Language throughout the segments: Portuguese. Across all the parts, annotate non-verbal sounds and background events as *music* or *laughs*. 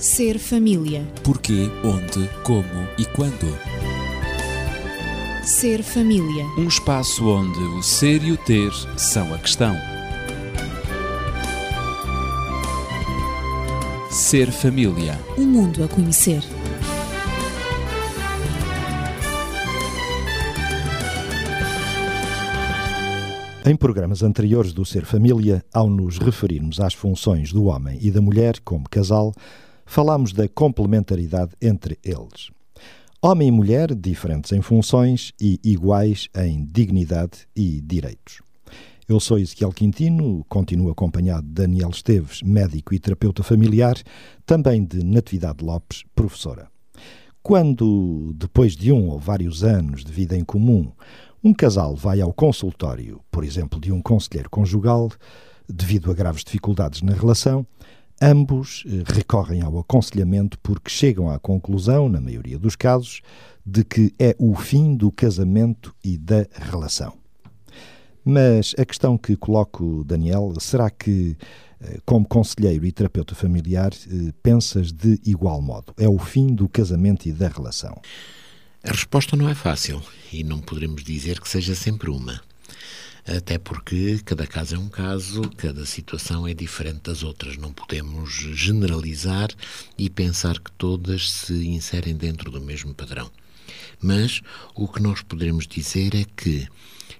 Ser família. Porquê, onde, como e quando. Ser família. Um espaço onde o ser e o ter são a questão. Ser família. Um mundo a conhecer. Em programas anteriores do Ser Família, ao nos referirmos às funções do homem e da mulher como casal, falámos da complementaridade entre eles. Homem e mulher diferentes em funções e iguais em dignidade e direitos. Eu sou Ezequiel Quintino, continuo acompanhado de Daniel Esteves, médico e terapeuta familiar, também de Natividade Lopes, professora. Quando, depois de um ou vários anos de vida em comum, um casal vai ao consultório, por exemplo, de um conselheiro conjugal, devido a graves dificuldades na relação, ambos eh, recorrem ao aconselhamento porque chegam à conclusão, na maioria dos casos, de que é o fim do casamento e da relação. Mas a questão que coloco, Daniel, será que, eh, como conselheiro e terapeuta familiar, eh, pensas de igual modo? É o fim do casamento e da relação? A resposta não é fácil e não poderemos dizer que seja sempre uma. Até porque cada caso é um caso, cada situação é diferente das outras. Não podemos generalizar e pensar que todas se inserem dentro do mesmo padrão. Mas o que nós poderemos dizer é que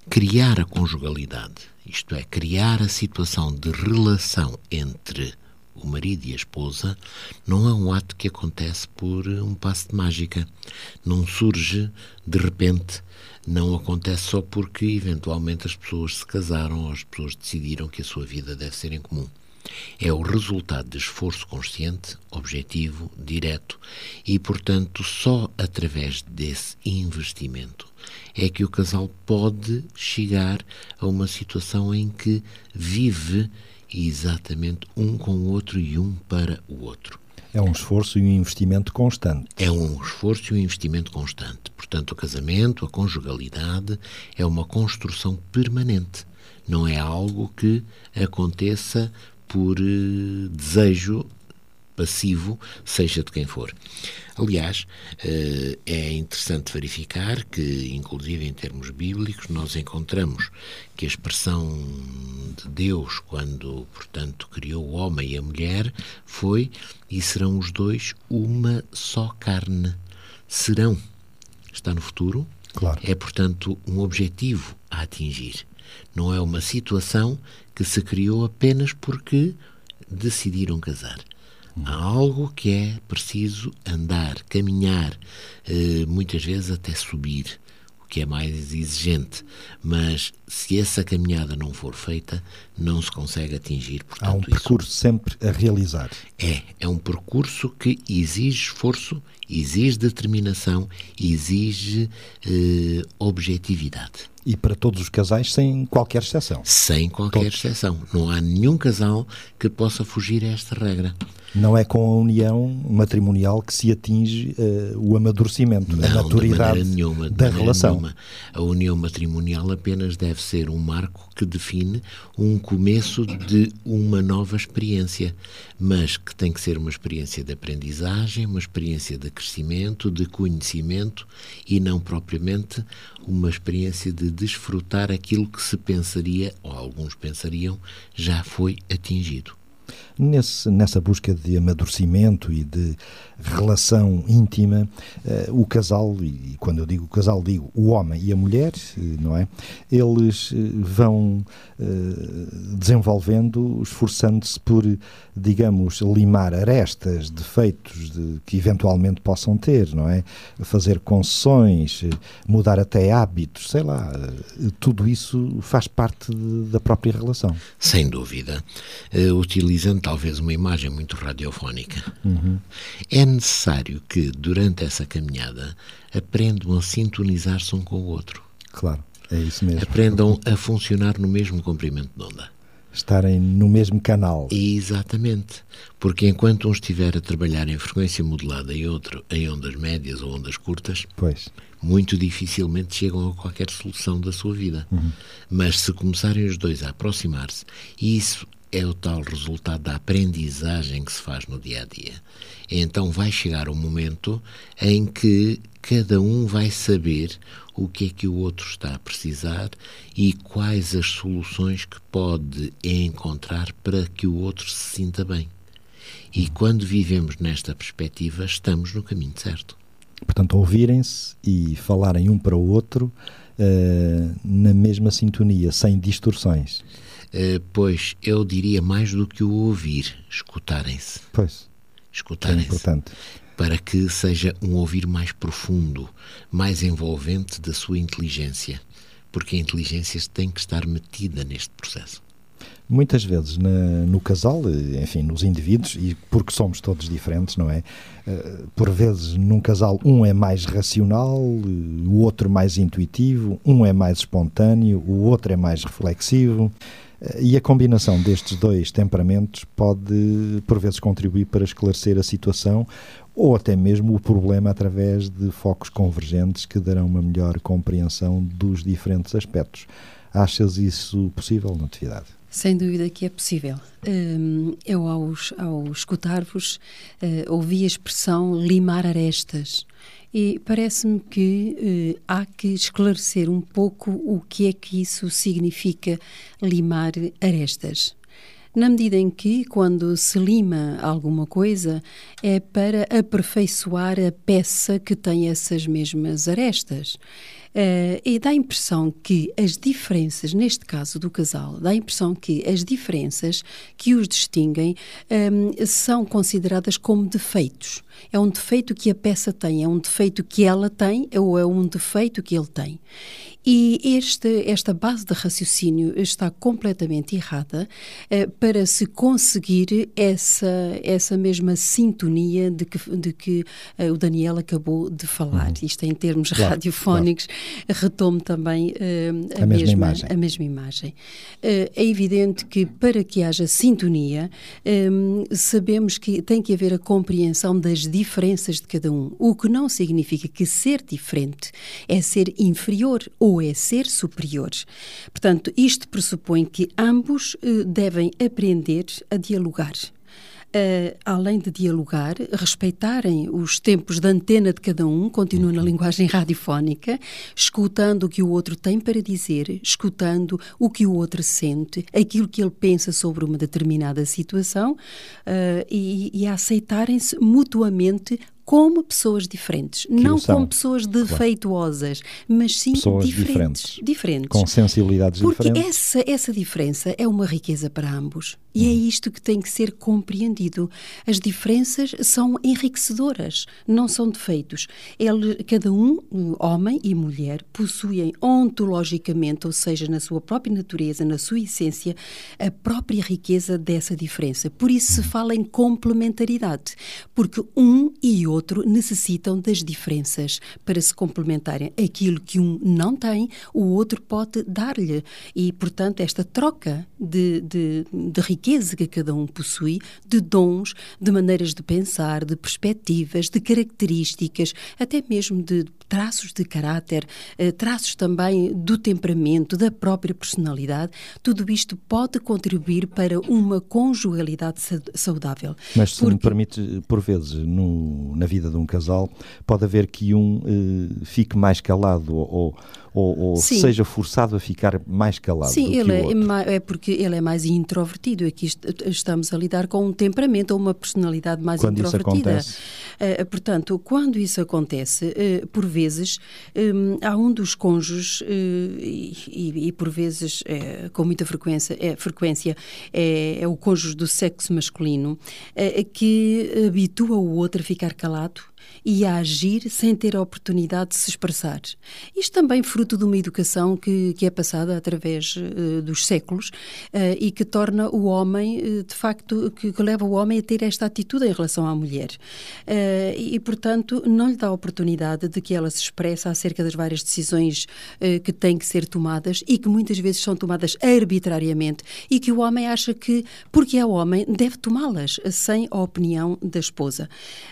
criar a conjugalidade, isto é, criar a situação de relação entre o marido e a esposa, não é um ato que acontece por um passo de mágica. Não surge de repente, não acontece só porque eventualmente as pessoas se casaram ou as pessoas decidiram que a sua vida deve ser em comum. É o resultado de esforço consciente, objetivo, direto e, portanto, só através desse investimento é que o casal pode chegar a uma situação em que vive exatamente um com o outro e um para o outro. É um esforço e um investimento constante. É um esforço e um investimento constante. Portanto, o casamento, a conjugalidade, é uma construção permanente. Não é algo que aconteça por uh, desejo passivo, seja de quem for. Aliás, eh, é interessante verificar que, inclusive em termos bíblicos, nós encontramos que a expressão de Deus, quando, portanto, criou o homem e a mulher, foi e serão os dois uma só carne. Serão. Está no futuro. Claro. É, portanto, um objetivo a atingir. Não é uma situação que se criou apenas porque decidiram casar. Há algo que é preciso andar, caminhar, eh, muitas vezes até subir, o que é mais exigente. Mas se essa caminhada não for feita, não se consegue atingir. Portanto, Há um percurso isso sempre a realizar. é, é um percurso que exige esforço, exige determinação, exige eh, objetividade. E para todos os casais, sem qualquer exceção. Sem qualquer Todos. exceção. Não há nenhum casal que possa fugir a esta regra. Não é com a união matrimonial que se atinge eh, o amadurecimento, a Não, maturidade de maneira nenhuma, da relação. nenhuma. A união matrimonial apenas deve ser um marco que define um começo de uma nova experiência, mas que tem que ser uma experiência de aprendizagem, uma experiência de crescimento, de conhecimento e não propriamente uma experiência de desfrutar aquilo que se pensaria, ou alguns pensariam, já foi atingido. Nesse, nessa busca de amadurecimento e de relação íntima, eh, o casal, e quando eu digo casal, digo o homem e a mulher, eh, não é? Eles eh, vão desenvolvendo, esforçando-se por, digamos, limar arestas, defeitos de, que eventualmente possam ter, não é? Fazer concessões, mudar até hábitos, sei lá, tudo isso faz parte de- da própria relação. Sem dúvida. Eh, utilizando talvez uma imagem muito radiofónica. É necessário que, durante essa caminhada, aprendam a sintonizar-se um com o outro. Claro, é isso mesmo. Aprendam a funcionar no mesmo comprimento de onda. Estarem no mesmo canal. Exatamente. Porque enquanto um estiver a trabalhar em frequência modulada e outro em ondas médias ou ondas curtas, Pois, muito dificilmente chegam a qualquer solução da sua vida. Mas se começarem os dois a aproximar-se, isso é o tal resultado da aprendizagem que se faz no dia a dia. Então vai chegar um momento em que cada um vai saber o que é que o outro está a precisar e quais as soluções que pode encontrar para que o outro se sinta bem. E quando vivemos nesta perspectiva, estamos no caminho certo. Portanto, ouvirem-se e falarem um para o outro uh, na mesma sintonia, sem distorções. Uh, pois eu diria mais do que o ouvir, escutarem-se. Pois. Escutarem-se. É importante. Para que seja um ouvir mais profundo, mais envolvente da sua inteligência. Porque a inteligência tem que estar metida neste processo. Muitas vezes na, no casal, enfim, nos indivíduos, e porque somos todos diferentes, não é? Uh, por vezes num casal um é mais racional, o outro mais intuitivo, um é mais espontâneo, o outro é mais reflexivo. Uh, e a combinação destes dois temperamentos pode, por vezes, contribuir para esclarecer a situação ou até mesmo o problema através de focos convergentes que darão uma melhor compreensão dos diferentes aspectos. Achas isso possível, Natividade? Sem dúvida que é possível. Hum, eu, ao, ao escutar-vos, eh, ouvi a expressão limar arestas. E parece-me que uh, há que esclarecer um pouco o que é que isso significa limar arestas. Na medida em que, quando se lima alguma coisa, é para aperfeiçoar a peça que tem essas mesmas arestas. Uh, e dá a impressão que as diferenças, neste caso do casal, dá a impressão que as diferenças que os distinguem um, ehm, são consideradas como defeitos. É um defeito que a peça tem, é um defeito que ela tem ou é um defeito que ele tem. E este, esta base de raciocínio está completamente errada eh, para se conseguir essa, essa mesma sintonia de que, de que eh, o Daniel acabou de falar. Uhum. Isto em termos claro, radiofónicos, claro. retomo também eh, a, a, mesma, mesma imagem. a mesma imagem. Eh, é evidente que para que haja sintonia, eh, sabemos que tem que haver a compreensão das diferenças de cada um, o que não significa que ser diferente é ser inferior ou ou é ser superior. Portanto, isto pressupõe que ambos uh, devem aprender a dialogar. Uh, além de dialogar, respeitarem os tempos de antena de cada um, continuam na linguagem radiofónica, escutando o que o outro tem para dizer, escutando o que o outro sente, aquilo que ele pensa sobre uma determinada situação uh, e, e aceitarem-se mutuamente como pessoas diferentes, que não como pessoas defeituosas, claro. mas sim pessoas diferentes, diferentes, diferentes. Com sensibilidades Porque diferentes. Essa, essa diferença é uma riqueza para ambos. E hum. é isto que tem que ser compreendido. As diferenças são enriquecedoras, não são defeitos. Ele, cada um, homem e mulher, possuem ontologicamente, ou seja, na sua própria natureza, na sua essência, a própria riqueza dessa diferença. Por isso se hum. fala em complementaridade, porque um e outro outro necessitam das diferenças para se complementarem. Aquilo que um não tem, o outro pode dar-lhe. E, portanto, esta troca de, de, de riqueza que cada um possui, de dons, de maneiras de pensar, de perspectivas, de características, até mesmo de traços de caráter, eh, traços também do temperamento, da própria personalidade, tudo isto pode contribuir para uma conjugalidade saudável. Mas se Porque... me permite, por vezes, no, na vida de um casal, pode haver que um eh, fique mais calado ou, ou, ou seja forçado a ficar mais calado Sim, ele é, é, porque ele é mais introvertido. Aqui estamos a lidar com um temperamento ou uma personalidade mais quando introvertida. Isso acontece? Uh, portanto, quando isso acontece, uh, por vezes um, há um dos cônjuges uh, e, e, por vezes com muita frequência é, frequência é, é, o cônjuge do sexo masculino que habitua o outro a ficar calado e a agir sem ter a oportunidade de se expressar. Isto também fruto de uma educação que, que é passada através uh, dos séculos uh, e que torna o homem, uh, de facto, que, que, leva o homem a ter esta atitude em relação à mulher. Uh, e, portanto, não lhe dá a oportunidade de que ela se expresse acerca das várias decisões que têm que ser tomadas e que muitas vezes são tomadas arbitrariamente e que o homem acha que, porque é homem, deve tomá-las sem a opinião da esposa.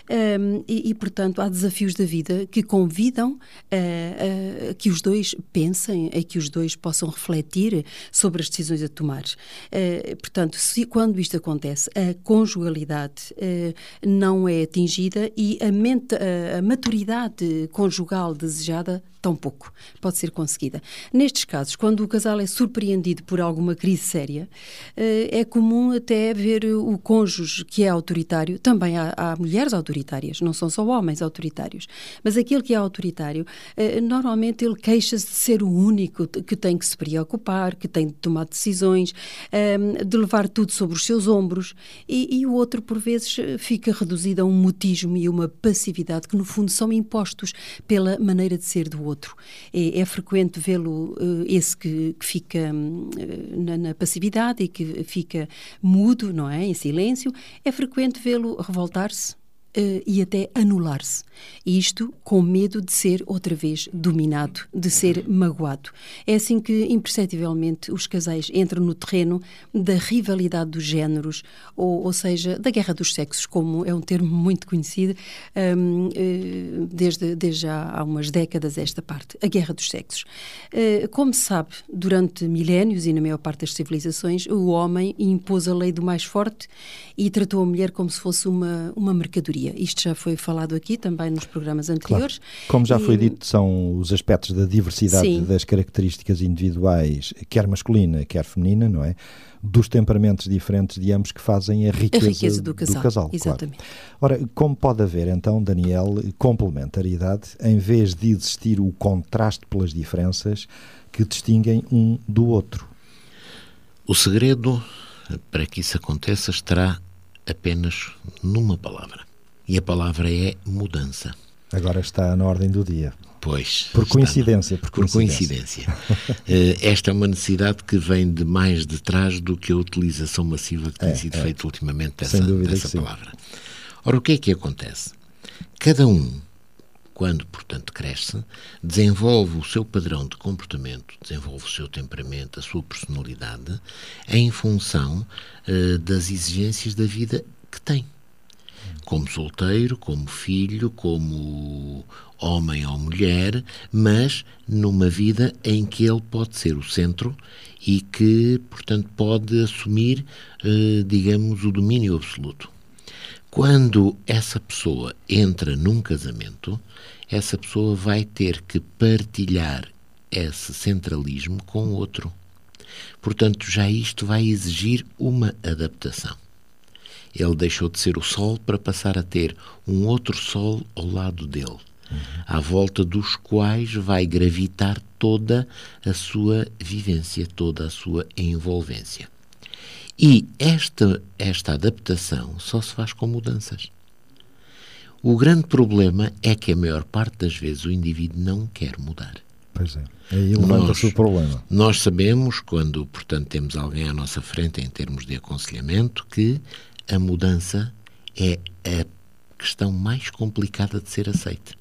Um, e, e, portanto, há desafios da vida que convidam a que os dois pensem, a que os dois possam refletir sobre as decisões a tomar. Uh, portanto, se, quando isto acontece, a conjugalidade uh, não é atingida e a, mente, a, a maturidade conjugal desejada tão pouco pode ser conseguida. Nestes casos, quando o casal é surpreendido por alguma crise séria, uh, é comum até ver o cônjuge que é autoritário. Também há, há mulheres autoritárias, não são só homens autoritários, mas aquele que é autoritário, normalmente ele queixa-se de ser o único que tem que se preocupar, que tem de tomar decisões, um, de levar tudo sobre os seus ombros, e, e, o outro, por vezes, fica reduzido a um mutismo e uma passividade que, no fundo, são impostos pela maneira de ser do outro. É, é frequente vê-lo, uh, esse que, que fica um, na, na, passividade e que fica mudo, não é? Em silêncio, é frequente vê-lo revoltar-se, Uh, e até anular-se. Isto com medo de ser outra vez dominado, de ser magoado. É assim que, imperceptivelmente, os casais entram no terreno da rivalidade dos géneros, ou, ou seja, da guerra dos sexos, como é um termo muito conhecido um, uh, eh, desde, desde há, há, umas décadas esta parte, a guerra dos sexos. Uh, como se sabe, durante milénios e na maior parte das civilizações, o homem impôs a lei do mais forte e tratou a mulher como se fosse uma, uma mercadoria isto já foi falado aqui também nos programas anteriores. Claro. Como já e... foi dito, são os aspectos da diversidade Sim. das características individuais, quer masculina, quer feminina, não é? Dos temperamentos diferentes de ambos que fazem a riqueza, a riqueza do casal. Do casal Exatamente. Claro. Ora, como pode haver então, Daniel, complementaridade em vez de existir o contraste pelas diferenças que distinguem um do outro? O segredo para que isso aconteça estará apenas numa palavra. E a palavra é mudança. Agora está na ordem do dia. Pois. Por coincidência. por coincidência. Por coincidência. *laughs* Eh, esta é uma necessidade que vem de mais de trás do que a utilização massiva que tem é, sido é. feita ultimamente dessa, dessa palavra. Ora, o que é que acontece? Cada um, quando, portanto, cresce, desenvolve o seu padrão de comportamento, desenvolve o seu temperamento, a sua personalidade, em função uh, das exigências da vida que tem como solteiro, como filho, como homem ou mulher, mas numa vida em que ele pode ser o centro e que, portanto, pode assumir, eh, digamos, o domínio absoluto. Quando essa pessoa entra num casamento, essa pessoa vai ter que partilhar esse centralismo com outro. Portanto, já isto vai exigir uma adaptação. Ele deixou de ser o Sol para passar a ter um outro Sol ao lado dele, uhum. à volta dos quais vai gravitar toda a sua vivência, toda a sua envolvência. E esta, esta adaptação só se faz com mudanças. O grande problema é que a maior parte das vezes o indivíduo não quer mudar. Pois é. Aí levanta-se o problema. Nós sabemos, quando, portanto, temos alguém à nossa frente em termos de aconselhamento, que a mudança é a questão mais complicada de ser aceita.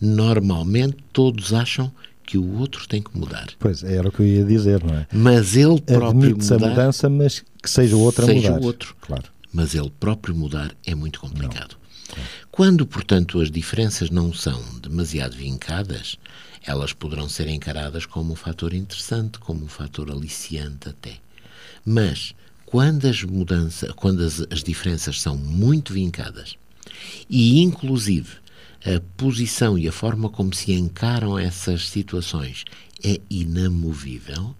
Normalmente todos acham que o outro tem que mudar. Pois, era o que eu ia dizer, não é? Mas ele próprio mudar... a mudança, mas que seja o outro seja a mudar. o outro. Claro. Mas ele próprio mudar é muito complicado. Quando, portanto, as diferenças não são demasiado vincadas, elas poderão ser encaradas como um fator interessante, como um fator aliciante até. Mas quando as mudanças, quando as, as diferenças são muito vincadas e, inclusive, a posição e a forma como se encaram essas situações é inamovível,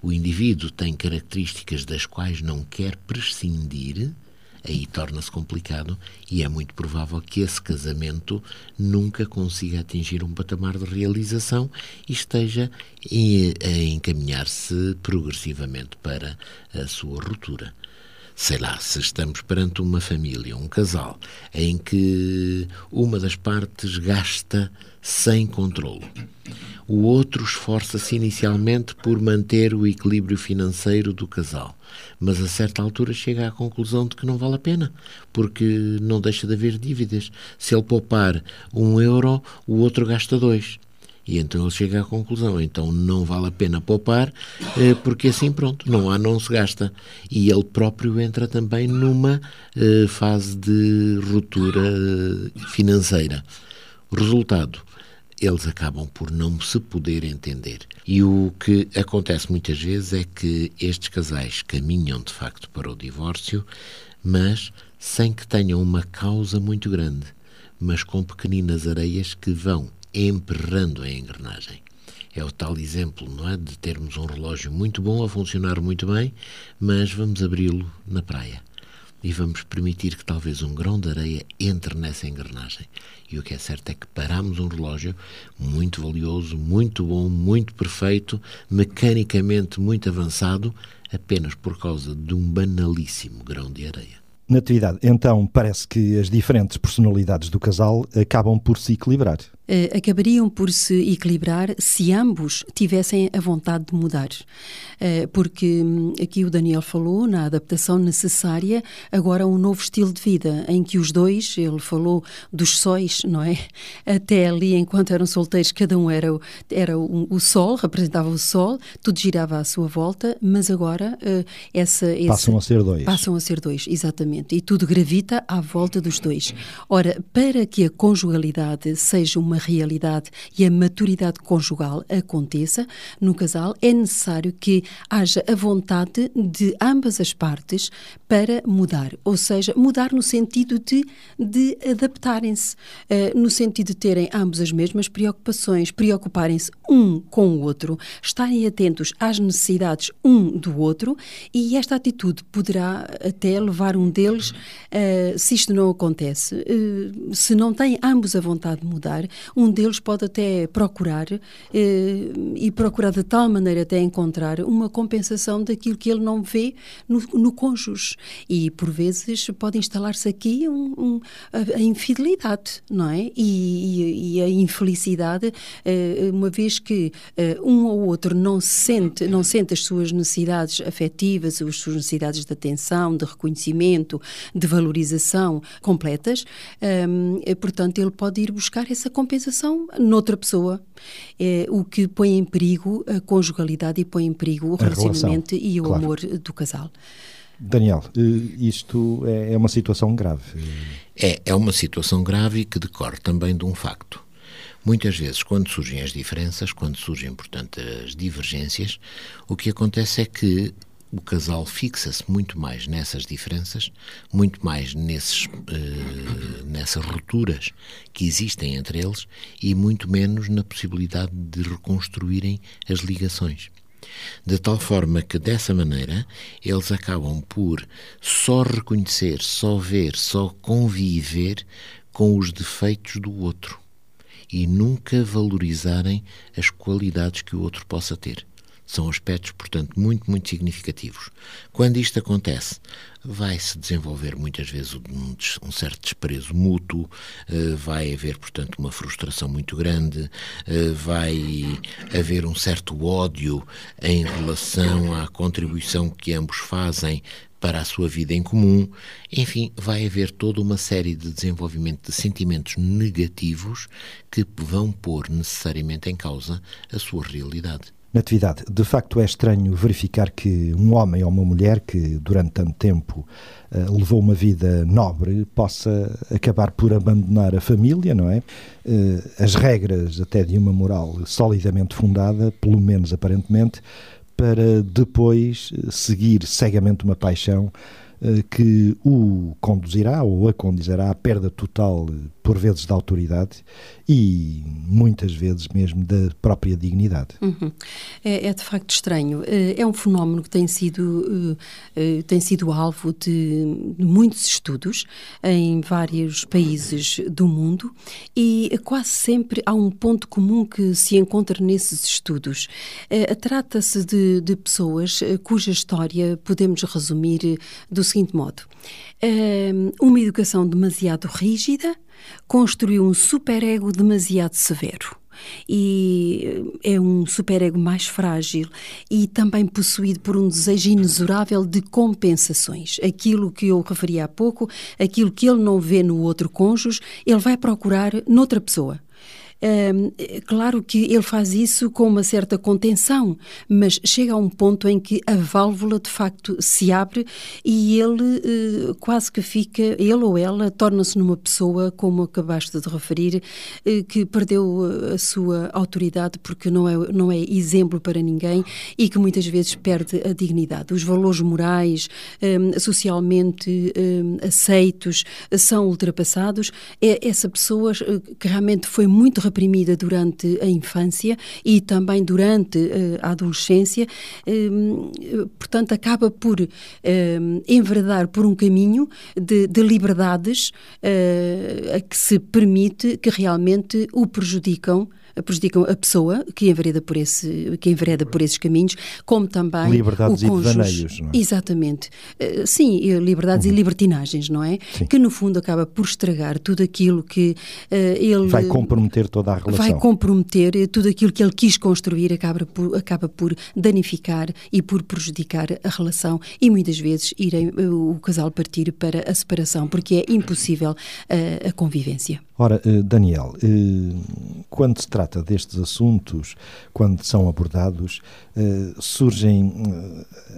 o indivíduo tem características das quais não quer prescindir, aí torna-se complicado e é muito provável que esse casamento nunca consiga atingir um patamar de realização e esteja a encaminhar-se progressivamente para a sua ruptura. sei lá, se estamos perante uma família, um casal, em que uma das partes gasta sem controle. O outro esforça-se inicialmente por manter o equilíbrio financeiro do casal, mas a certa altura chega à conclusão de que não vale a pena, porque não deixa de haver dívidas. Se ele poupar um euro, o outro gasta dois. E então ele chega à conclusão, então não vale a pena poupar, eh, porque assim pronto, não há, não se gasta. E ele próprio entra também numa eh, fase de ruptura eh, financeira. Resultado, eles acabam por não se poder entender. E o que acontece muitas vezes é que estes casais caminham de facto para o divórcio, mas sem que tenham uma causa muito grande, mas com pequeninas areias que vão emperrando a engrenagem. É o tal exemplo, não é? De termos um relógio muito bom a funcionar muito bem, mas vamos abri-lo na praia. E vamos permitir que talvez um grão de areia entre nessa engrenagem. E o que é certo é que paramos um relógio muito valioso, muito bom, muito perfeito, mecanicamente muito avançado, apenas por causa de um banalíssimo grão de areia. Natividade, então parece que as diferentes personalidades do casal acabam por se equilibrar. Uh, acabariam por se equilibrar se ambos tivessem a vontade de mudar. Uh, porque um, aqui o Daniel falou na adaptação necessária, agora um novo estilo de vida, em que os dois, ele falou dos sóis, não é? *laughs* Até ali, enquanto eram solteiros, cada um era, era o, o sol, representava o sol, tudo girava à sua volta, mas agora uh, essa, esse, Passam a ser dois. Passam a ser dois, exatamente. E tudo gravita à volta dos dois. Ora, para que a conjugalidade seja uma realidade e a maturidade conjugal aconteça no casal, é necessário que haja a vontade de ambas as partes para mudar, ou seja, mudar no sentido de, de adaptarem-se, uh, no sentido de terem ambos as mesmas preocupações, preocuparem-se um com o outro, estarem atentos às necessidades um do outro e esta atitude poderá até levar um deles, uh, se isto não acontece, uh, se não têm ambos a vontade de mudar, um deles pode até procurar eh, e procurar de tal maneira até encontrar uma compensação daquilo que ele não vê no, no cônjuge. E por vezes pode instalar-se aqui um, um, a, a, infidelidade, não é? E, e, e a infelicidade, eh, uma vez que eh, um ou outro não sente, não sente as suas necessidades afetivas, as suas necessidades de atenção, de reconhecimento, de valorização completas, portanto, ele pode ir buscar essa compensação compensação noutra pessoa, é, o que põe em perigo a conjugalidade e põe em perigo o relacionamento e o claro. amor do casal. Daniel, eh, isto é, é uma situação grave. É, é uma situação grave que decorre também de um facto. Muitas vezes, quando surgem as diferenças, quando surgem, portanto, as divergências, o que acontece é que o casal fixa-se muito mais nessas diferenças, muito mais nesses, uh, nessas rupturas que existem entre eles e muito menos na possibilidade de reconstruírem as ligações. De tal forma que, dessa maneira, eles acabam por só reconhecer, só ver, só conviver com os defeitos do outro e nunca valorizarem as qualidades que o outro possa ter. São aspectos, portanto, muito, muito significativos. Quando isto acontece, vai-se desenvolver muitas vezes um, certo desprezo mútuo, uh, vai haver, portanto, uma frustração muito grande, uh, vai haver um certo ódio em relação à contribuição que ambos fazem para a sua vida em comum. Enfim, vai haver toda uma série de desenvolvimento de sentimentos negativos que vão pôr necessariamente em causa a sua realidade. Natividade, de facto é estranho verificar que um homem ou uma mulher que durante tanto tempo uh, levou uma vida nobre possa acabar por abandonar a família, não é? Uh, as regras até de uma moral solidamente fundada, pelo menos aparentemente, para depois eh, seguir cegamente uma paixão uh, que o conduzirá ou a conduzirá à perda total por vezes da autoridade e muitas vezes mesmo da própria dignidade. Uhum. É, é, de facto estranho. Eh, é um fenómeno que tem sido, uh, tem sido alvo de, muitos estudos em vários países do mundo e quase sempre há um ponto comum que se encontra nesses estudos. Trata-se de, de pessoas cuja história podemos resumir do seguinte modo: uma educação demasiado rígida construiu um superego demasiado severo e é um superego mais frágil e também possuído por um desejo inesurável de compensações. Aquilo que eu referi há pouco, aquilo que ele não vê no outro cônjuge, ele vai procurar noutra pessoa. Claro que ele faz isso com uma certa contenção, mas chega a um ponto em que a válvula de facto se abre e ele uh, quase que fica, ele ou ela, torna-se numa pessoa, como acabaste de referir, uh, que perdeu a sua autoridade porque não é, não é exemplo para ninguém e que muitas vezes perde a dignidade. Os valores morais, socialmente aceitos, são ultrapassados. É essa pessoa que realmente foi muito reprimida durante a infância e também durante uh, a adolescência, uh, portanto, acaba por uh, enveredar por um caminho de, de liberdades a que se permite que realmente o prejudicam prejudicam a pessoa que envereda por, esse, que envereda por esses caminhos, como também liberdades o cônjuge. e devaneios, não é? Exatamente. Uh, sim, liberdades uhum. e libertinagens, não é? Sim. Que no fundo acaba por estragar tudo aquilo que uh, ele... Vai comprometer toda a relação. Vai comprometer tudo aquilo que ele quis construir, acaba por, acaba por danificar e por prejudicar a relação e muitas vezes irem, uh, o casal partir para a separação, porque é impossível a convivência. Ora, Daniel, quando se trata trata destes assuntos, quando são abordados, eh, surgem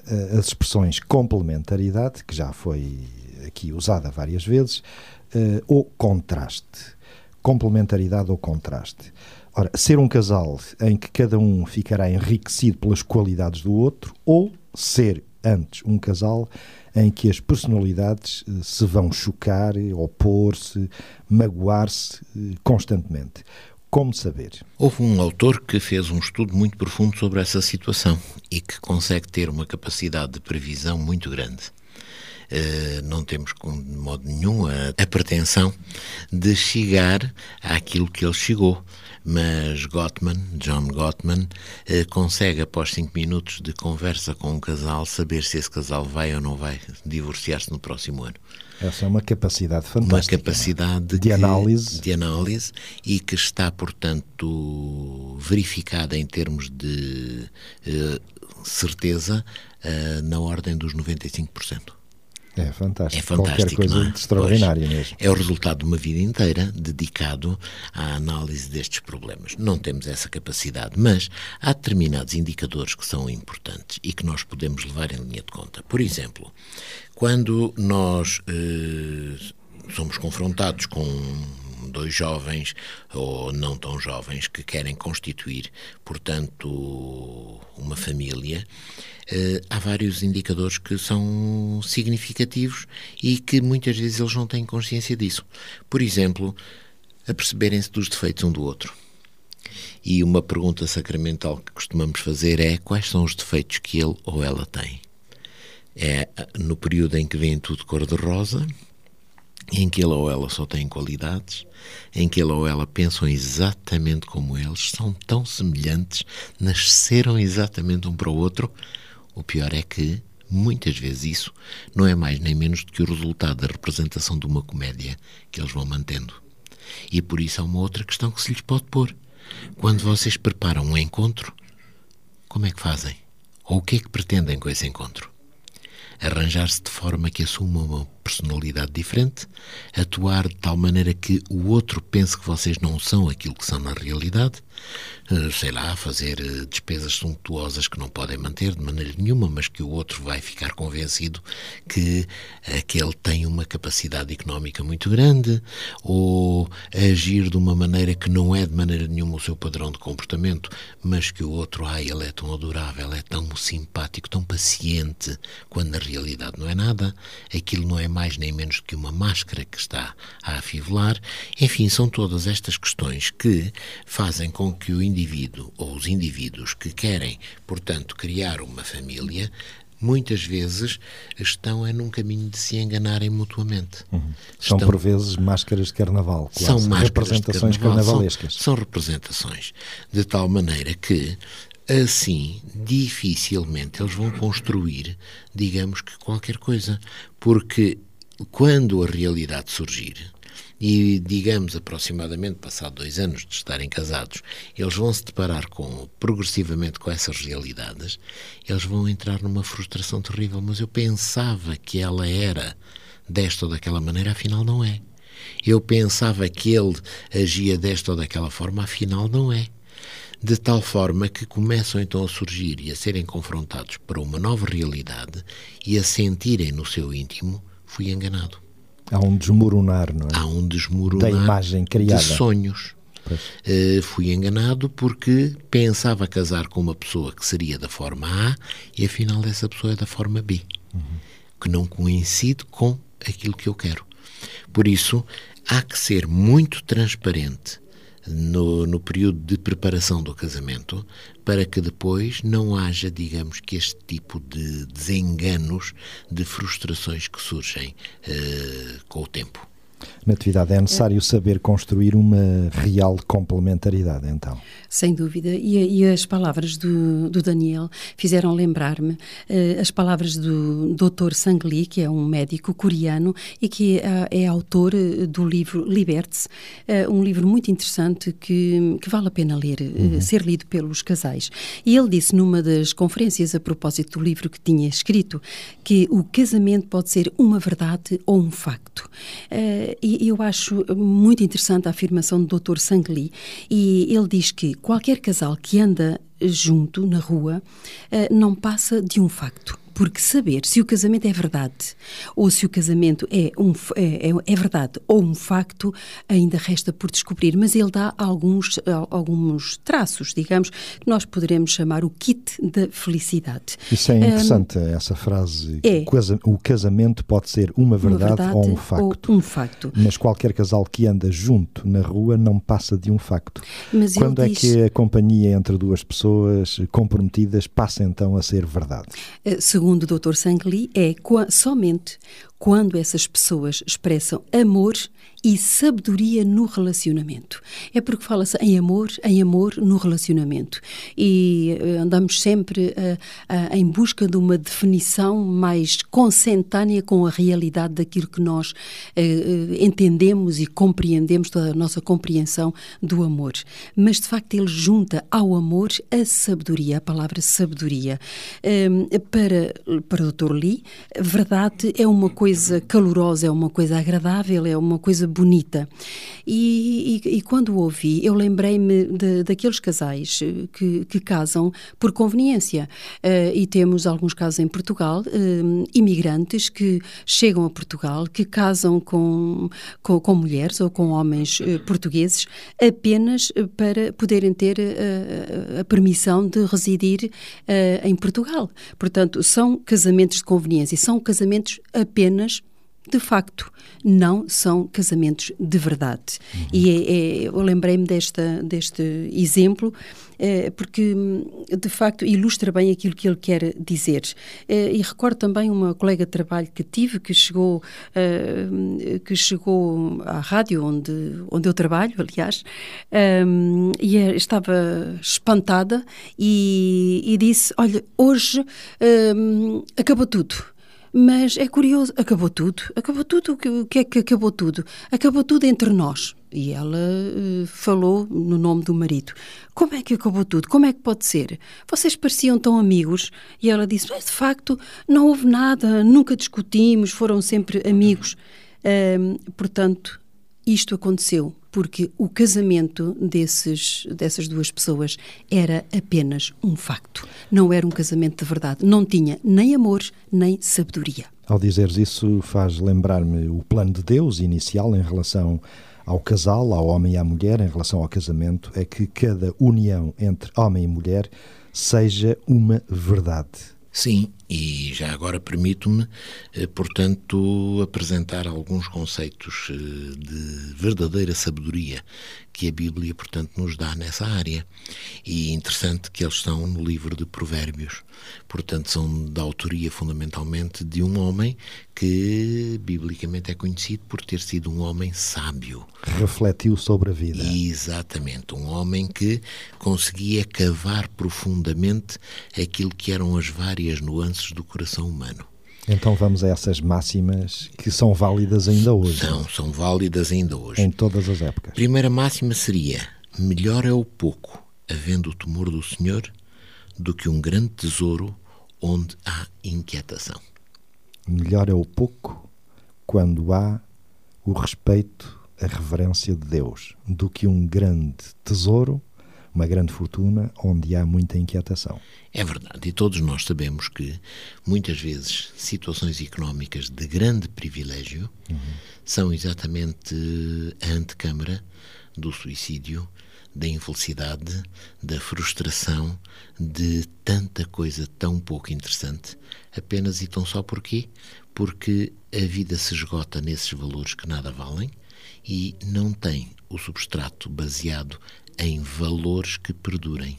eh, as expressões complementaridade, que já foi aqui usada várias vezes, eh, ou contraste. Complementaridade ou contraste. Ora, ser um casal em que cada um ficará enriquecido pelas qualidades do outro, ou ser antes um casal em que as personalidades se vão chocar, opor-se, magoar-se constantemente. Como saber? Houve um autor que fez um estudo muito profundo sobre essa situação e que consegue ter uma capacidade de previsão muito grande. Uh, não temos, de modo nenhum, a, a pretensão de chegar àquilo que ele chegou mas Gottman, John Gottman, uh, consegue, após cinco minutos de conversa com um casal, saber se esse casal vai ou não vai divorciar-se no próximo ano. Essa é uma capacidade fantástica. Uma capacidade de, que, análise. de análise e que está, portanto, verificada em termos de uh, certeza uh, na ordem dos 95%. É fantástico. É fantástico. Qualquer coisa é? extraordinária pois, mesmo. É o resultado de uma vida inteira dedicado à análise destes problemas. Não temos essa capacidade, mas há determinados indicadores que são importantes e que nós podemos levar em linha de conta. Por exemplo, quando nós eh, somos confrontados com dois jovens ou não tão jovens que querem constituir, portanto, uma família, eh, há vários indicadores que são significativos e que muitas vezes eles não têm consciência disso. Por exemplo, aperceberem-se dos defeitos um do outro. E uma pergunta sacramental que costumamos fazer é quais são os defeitos que ele ou ela tem. É no período em que vem tudo cor-de-rosa, em que ele ou ela só tem qualidades, em que ele ou ela pensam exatamente como eles, são tão semelhantes, nasceram exatamente um para o outro. O pior é que, muitas vezes, isso não é mais nem menos do que o resultado da representação de uma comédia que eles vão mantendo. E por isso há uma outra questão que se lhes pode pôr. Quando vocês preparam um encontro, como é que fazem? Ou o que é que pretendem com esse encontro? Arranjar-se de forma que assuma uma personalidade diferente, atuar de tal maneira que o outro pense que vocês não são aquilo que são na realidade, eh, sei lá, fazer eh, despesas suntuosas que não podem manter de maneira nenhuma, mas que o outro vai ficar convencido que aquele tem uma capacidade económica muito grande, ou agir de uma maneira que não é de maneira nenhuma o seu padrão de comportamento, mas que o outro, ai, ele é tão adorável, é tão simpático, tão paciente, quando na realidade não é nada, aquilo não é mais nem menos que uma máscara que está a afivelar. Enfim, são todas estas questões que fazem com que o indivíduo ou os indivíduos que querem, portanto, criar uma família muitas vezes estão é num caminho de se enganarem mutuamente. Uhum. São por vezes máscaras de carnaval, quase. são máscaras representações de carnaval, carnavalescas. São, são representações de tal maneira que assim dificilmente eles vão construir, digamos que qualquer coisa, porque quando a realidade surgir, e, digamos, aproximadamente, passado dois anos de estarem casados, eles vão se deparar com, progressivamente com essas realidades, eles vão entrar numa frustração terrível. Mas eu pensava que ela era desta ou daquela maneira, afinal não é. Eu pensava que ele agia desta ou daquela forma, afinal não é. De tal forma que começam então a surgir e a serem confrontados para uma nova realidade e a sentirem no seu íntimo: fui enganado. Há um desmoronar, não é? Há um desmoronar da imagem criada. de sonhos. Uh, fui enganado porque pensava casar com uma pessoa que seria da forma A e afinal essa pessoa é da forma B, uhum. que não coincide com aquilo que eu quero. Por isso, há que ser muito transparente no, no período de preparação do casamento, para que depois não haja, digamos, que este tipo de desenganos, de frustrações que surgem uh, com o tempo. Natividade, é necessário saber construir uma real complementaridade, então. Sem dúvida. E, e as palavras do, do, Daniel fizeram lembrar-me uh, as palavras do Dr. Sang Lee, que é um médico coreano e que é, é autor eh, do livro Liberte-se, uh, um livro muito interessante que, que vale a pena ler, uhum. uh, ser lido pelos casais. E ele disse numa das conferências a propósito do livro que tinha escrito que o casamento pode ser uma verdade ou um facto. e e eu acho muito interessante a afirmação do Dr. Sangli, e ele diz que qualquer casal que anda junto na rua eh, não passa de um facto porque saber se o casamento é verdade ou se o casamento é, um, é, é, é, verdade ou um facto ainda resta por descobrir, mas ele dá alguns, alguns traços, digamos, que nós poderemos chamar o kit da felicidade. Isso é interessante, um, essa frase. É, o casamento pode ser uma verdade, uma verdade ou um facto. Ou um facto. Mas qualquer casal que anda junto na rua não passa de um facto. Mas Quando é diz... que a companhia entre duas pessoas comprometidas passa então a ser verdade? Uh, segundo o Dr. Sangli, é somente quando essas pessoas expressam amor e sabedoria no relacionamento. É porque fala-se em amor, em amor no relacionamento. E uh, andamos sempre uh, uh, em busca de uma definição mais consentânea com a realidade daquilo que nós entendemos e compreendemos, toda a nossa compreensão do amor. Mas, de facto, ele junta ao amor a sabedoria, a palavra sabedoria. para, para o Dr. Lee, verdade é uma coisa calorosa, é uma coisa agradável, é uma coisa bonita. E, e, e quando ouvi, eu lembrei-me daqueles casais eh, que, que, casam por conveniência. Uh, e temos alguns casos em Portugal, uh, imigrantes que chegam a Portugal, que casam com, com, com mulheres ou com homens uh, portugueses apenas para poderem ter a permissão de residir em Portugal. Portanto, são casamentos de conveniência, são casamentos apenas de facto, não são casamentos de verdade. Uhum. E é, é, eu lembrei-me deste exemplo é, porque, de facto, ilustra bem aquilo que ele quer dizer. É, e recordo também uma colega de trabalho que tive, que chegou, é, que chegou à rádio onde, onde eu trabalho, aliás, e estava espantada e, e disse, olha, hoje acabou tudo mas é curioso, acabou tudo. Acabou tudo. O que é que acabou tudo? Acabou tudo entre nós. E ela uh, falou no nome do marido. Como é que acabou tudo? Como é que pode ser? Vocês pareciam tão amigos. E ela disse: Mas de facto, não houve nada, nunca discutimos, foram sempre amigos. Uh, portanto, isto aconteceu porque o casamento desses, dessas duas pessoas era apenas um facto. Não era um casamento de verdade. Não tinha nem amor, nem sabedoria. Ao dizeres isso, faz lembrar-me o plano de Deus inicial em relação ao casal, ao homem e à mulher, em relação ao casamento, é que cada união entre homem e mulher seja uma verdade. Sim, E já agora permito-me, eh, portanto, apresentar alguns conceitos eh, de verdadeira sabedoria que a Bíblia, portanto, nos dá nessa área. E interessante que eles estão no livro de Provérbios. Portanto, são da autoria fundamentalmente de um homem que biblicamente é conhecido por ter sido um homem sábio. Refletiu sobre a vida. Exatamente, um homem que conseguia cavar profundamente aquilo que eram as várias nuances do coração humano. Então vamos a essas máximas que são válidas ainda hoje. São, são válidas ainda hoje. Em todas as épocas. A primeira máxima seria: melhor é o pouco, havendo o temor do Senhor, do que um grande tesouro onde há inquietação. Melhor é o pouco quando há o respeito, a reverência de Deus, do que um grande tesouro uma grande fortuna onde há muita inquietação. É verdade, e todos nós sabemos que muitas vezes situações económicas de grande privilégio uhum. são exatamente a antecâmara do suicídio, da infelicidade, da frustração, de tanta coisa tão pouco interessante, apenas e tão só porquê? Porque a vida se esgota nesses valores que nada valem e não tem o substrato baseado em valores que perdurem.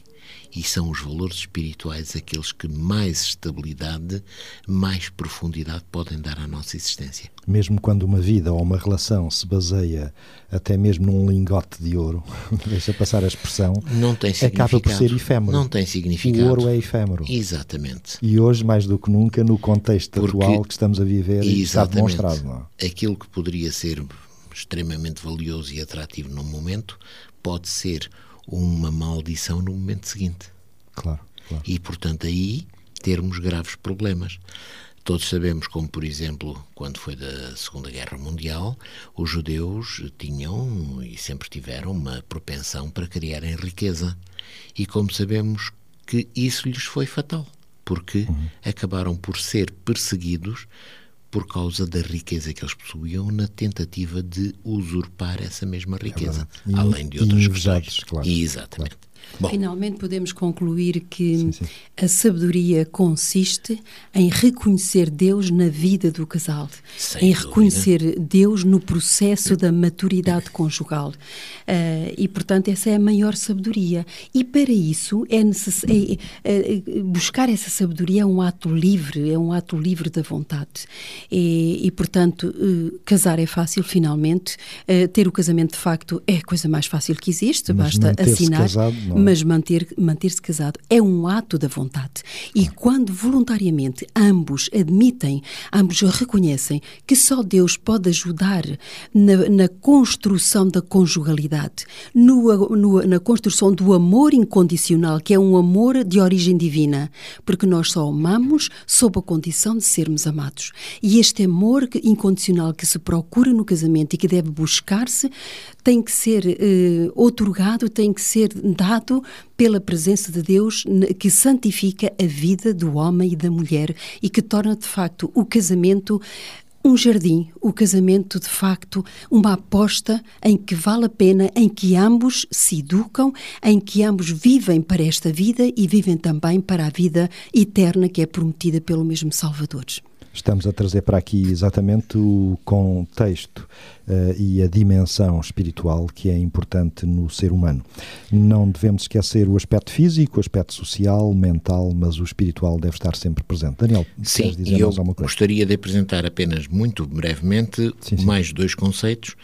E são os valores espirituais aqueles que mais estabilidade, mais profundidade podem dar à nossa existência. Mesmo quando uma vida ou uma relação se baseia até mesmo num lingote de ouro, *laughs* deixa passar a expressão, não tem acaba por ser efêmero. Não tem significado. O ouro é efêmero. Exatamente. E hoje, mais do que nunca, no contexto Porque, atual que estamos a viver, está demonstrado. Não? É? Aquilo que poderia ser extremamente valioso e atrativo num momento, pode ser uma maldição no momento seguinte. Claro, claro. E, portanto, aí termos graves problemas. Todos sabemos como, por exemplo, quando foi da Segunda Guerra Mundial, os judeus tinham e sempre tiveram uma propensão para criarem riqueza. E como sabemos que isso lhes foi fatal, porque uhum. acabaram por ser perseguidos por causa da riqueza que eles possuíam na tentativa de usurpar essa mesma riqueza, é além de outras questões. Claro, Exatamente. Claro. Bom. Finalmente podemos concluir que sim, sim. a sabedoria consiste em reconhecer Deus na vida do casal, Sem em reconhecer dúvida. Deus no processo da maturidade conjugal. Uh, e, portanto, essa é a maior sabedoria. E para isso é necessário é, é, buscar essa sabedoria é um ato livre, é um ato livre da vontade. E, e portanto, uh, casar é fácil, finalmente. Uh, ter o casamento de facto é a coisa mais fácil que existe, Mas basta assinar. Casado, mas manter, manter-se casado é um ato da vontade. E quando voluntariamente ambos admitem, ambos reconhecem que só Deus pode ajudar na, na construção da conjugalidade, no, no, na construção do amor incondicional, que é um amor de origem divina, porque nós só amamos sob a condição de sermos amados. E este amor incondicional que se procura no casamento e que deve buscar-se tem que ser eh, tem que ser dado pela presença de Deus que santifica a vida do homem e da mulher e que torna de facto o casamento um jardim, o casamento de facto uma aposta em que vale a pena, em que ambos se educam, em que ambos vivem para esta vida e vivem também para a vida eterna que é prometida pelo mesmo Salvador. Estamos a trazer para aqui exatamente o contexto e a dimensão espiritual que é importante no ser humano. Não devemos esquecer o aspecto físico, o aspecto social, mental, mas o espiritual deve estar sempre presente. Daniel, sim, dizer eu alguma coisa? gostaria de apresentar apenas muito brevemente sim, sim. mais dois conceitos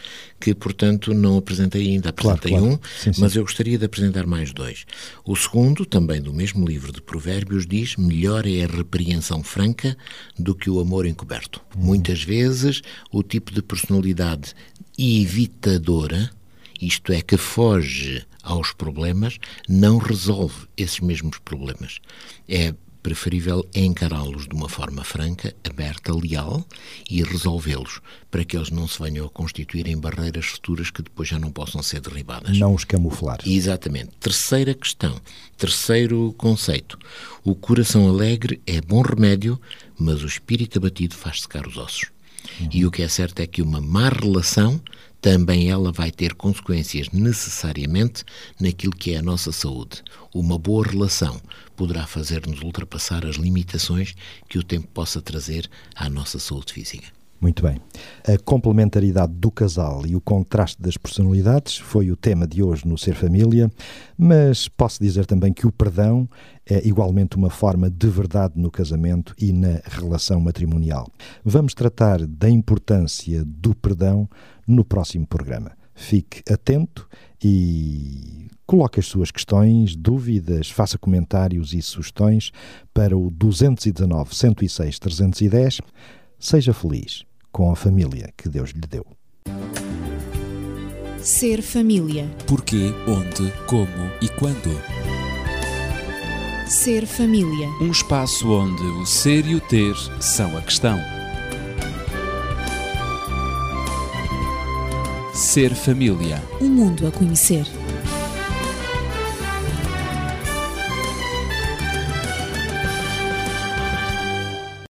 que, portanto, não apresentei ainda. Apresentei claro, claro. um, sim, mas eu gostaria de apresentar mais dois. O segundo, também do mesmo livro de Provérbios, diz: melhor é a repreensão franca do que o amor encoberto. Uhum. Muitas vezes, o tipo de personalidade evitadora, isto é, que foge aos problemas, não resolve esses mesmos problemas. É preferível encará-los de uma forma franca, aberta, leal e resolvê-los, para que eles não se venham a constituir em barreiras futuras que depois já não possam ser derribadas. Não os camuflar. Exatamente. Terceira questão, terceiro conceito. O coração alegre é bom remédio, mas o espírito abatido faz secar os ossos. E o que é certo é que uma má relação também ela vai ter consequências necessariamente naquilo que é a nossa saúde. Uma boa relação poderá fazer-nos ultrapassar as limitações que o tempo possa trazer à nossa saúde física. Muito bem. A complementaridade do casal e o contraste das personalidades foi o tema de hoje no Ser Família, mas posso dizer também que o perdão é igualmente uma forma de verdade no casamento e na relação matrimonial. Vamos tratar da importância do perdão no próximo programa. Fique atento e coloque as suas questões, dúvidas, faça comentários e sugestões para o 219 106 310. Seja feliz com a família que Deus lhe deu. Ser família. Porquê, onde, como e quando. Ser família. Um espaço onde o ser e o ter são a questão. Ser família. Um mundo a conhecer.